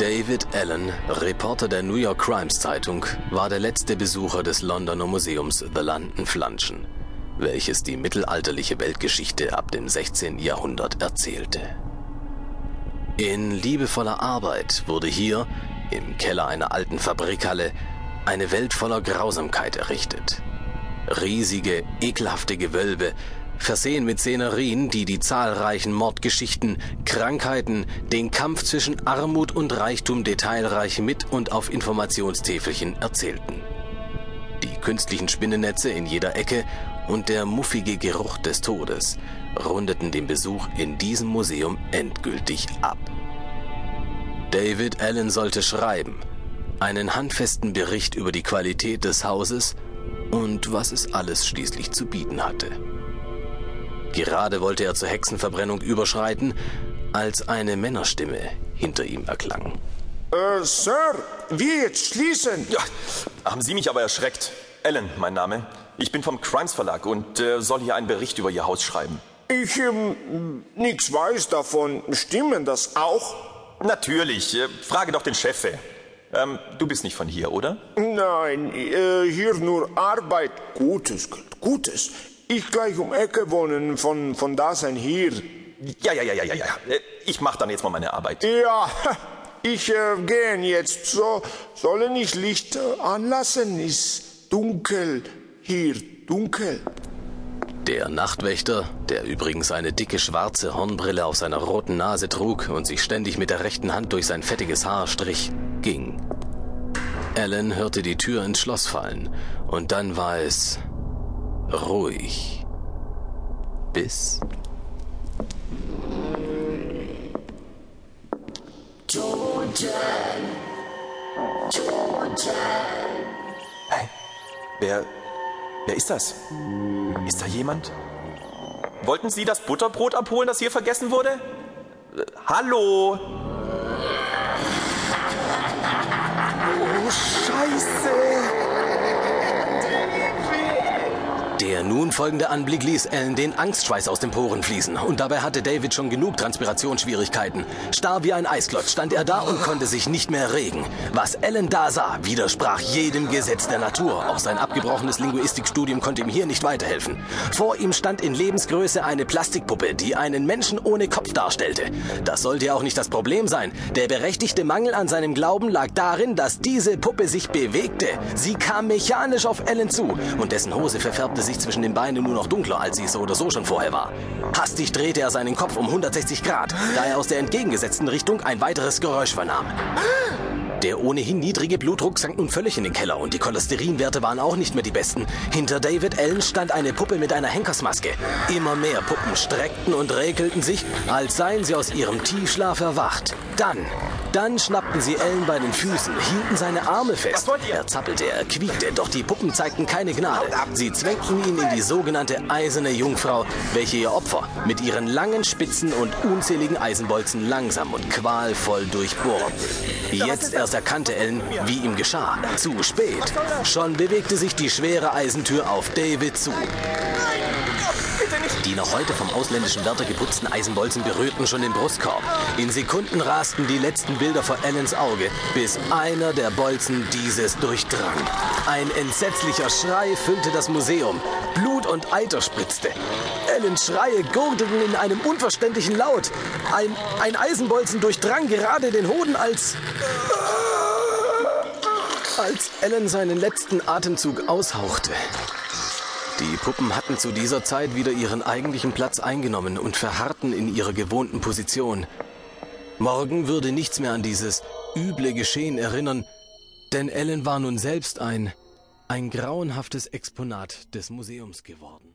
David Allen, Reporter der New York Crimes Zeitung, war der letzte Besucher des Londoner Museums The London Flanschen, welches die mittelalterliche Weltgeschichte ab dem 16. Jahrhundert erzählte. In liebevoller Arbeit wurde hier, im Keller einer alten Fabrikhalle, eine Welt voller Grausamkeit errichtet. Riesige, ekelhafte Gewölbe, versehen mit Szenerien, die die zahlreichen Mordgeschichten, Krankheiten, den Kampf zwischen Armut und Reichtum detailreich mit und auf Informationstäfelchen erzählten. Die künstlichen Spinnennetze in jeder Ecke und der muffige Geruch des Todes rundeten den Besuch in diesem Museum endgültig ab. David Allen sollte schreiben, einen handfesten Bericht über die Qualität des Hauses und was es alles schließlich zu bieten hatte. Gerade wollte er zur Hexenverbrennung überschreiten, als eine Männerstimme hinter ihm erklang. Äh, Sir, wir jetzt schließen. Ja, haben Sie mich aber erschreckt. Ellen, mein Name. Ich bin vom Crimes Verlag und äh, soll hier einen Bericht über Ihr Haus schreiben. Ich ähm, nichts weiß davon. Stimmen das auch? Natürlich. Äh, frage doch den Chef. Ähm, du bist nicht von hier, oder? Nein, äh, hier nur Arbeit. Gutes, Gutes. Ich gleich um Ecke wohnen, von, von da sein hier. Ja, ja, ja, ja, ja, ja. Äh, ich mach dann jetzt mal meine Arbeit. Ja, ich äh, gehe jetzt. So, sollen ich Licht äh, anlassen? Ist dunkel hier, dunkel. Der Nachtwächter, der übrigens eine dicke schwarze Hornbrille auf seiner roten Nase trug und sich ständig mit der rechten Hand durch sein fettiges Haar strich, ging. Alan hörte die Tür ins Schloss fallen und dann war es ruhig. Bis. Toten! Toten! Hey, wer. Wer ist das? Ist da jemand? Wollten Sie das Butterbrot abholen, das hier vergessen wurde? Äh, hallo? Oh, Scheiße! Der nun folgende Anblick ließ Ellen den Angstschweiß aus den Poren fließen. Und dabei hatte David schon genug Transpirationsschwierigkeiten. Starr wie ein Eisklotz stand er da und konnte sich nicht mehr regen. Was Ellen da sah, widersprach jedem Gesetz der Natur. Auch sein abgebrochenes Linguistikstudium konnte ihm hier nicht weiterhelfen. Vor ihm stand in Lebensgröße eine Plastikpuppe, die einen Menschen ohne Kopf darstellte. Das sollte ja auch nicht das Problem sein. Der berechtigte Mangel an seinem Glauben lag darin, dass diese Puppe sich bewegte. Sie kam mechanisch auf Ellen zu und dessen Hose verfärbte sich sich zwischen den Beinen nur noch dunkler, als sie es so oder so schon vorher war. Hastig drehte er seinen Kopf um 160 Grad, da er aus der entgegengesetzten Richtung ein weiteres Geräusch vernahm. Der ohnehin niedrige Blutdruck sank nun völlig in den Keller und die Cholesterinwerte waren auch nicht mehr die besten. Hinter David Allen stand eine Puppe mit einer Henkersmaske. Immer mehr Puppen streckten und räkelten sich, als seien sie aus ihrem Tiefschlaf erwacht. Dann dann schnappten sie Ellen bei den Füßen, hielten seine Arme fest. Er zappelte, er quiekte, doch die Puppen zeigten keine Gnade. Sie zwängten ihn in die sogenannte eiserne Jungfrau, welche ihr Opfer mit ihren langen Spitzen und unzähligen Eisenbolzen langsam und qualvoll durchbohrten. Jetzt erst erkannte Ellen, wie ihm geschah. Zu spät. Schon bewegte sich die schwere Eisentür auf David zu. Die noch heute vom ausländischen Wärter geputzten Eisenbolzen berührten schon den Brustkorb. In Sekunden rasten die letzten Bilder vor Allens Auge, bis einer der Bolzen dieses durchdrang. Ein entsetzlicher Schrei füllte das Museum. Blut und Eiter spritzte. Allens Schreie gurgelten in einem unverständlichen Laut. Ein, ein Eisenbolzen durchdrang gerade den Hoden als... Als Ellen seinen letzten Atemzug aushauchte. Die Puppen hatten zu dieser Zeit wieder ihren eigentlichen Platz eingenommen und verharrten in ihrer gewohnten Position. Morgen würde nichts mehr an dieses üble Geschehen erinnern, denn Ellen war nun selbst ein, ein grauenhaftes Exponat des Museums geworden.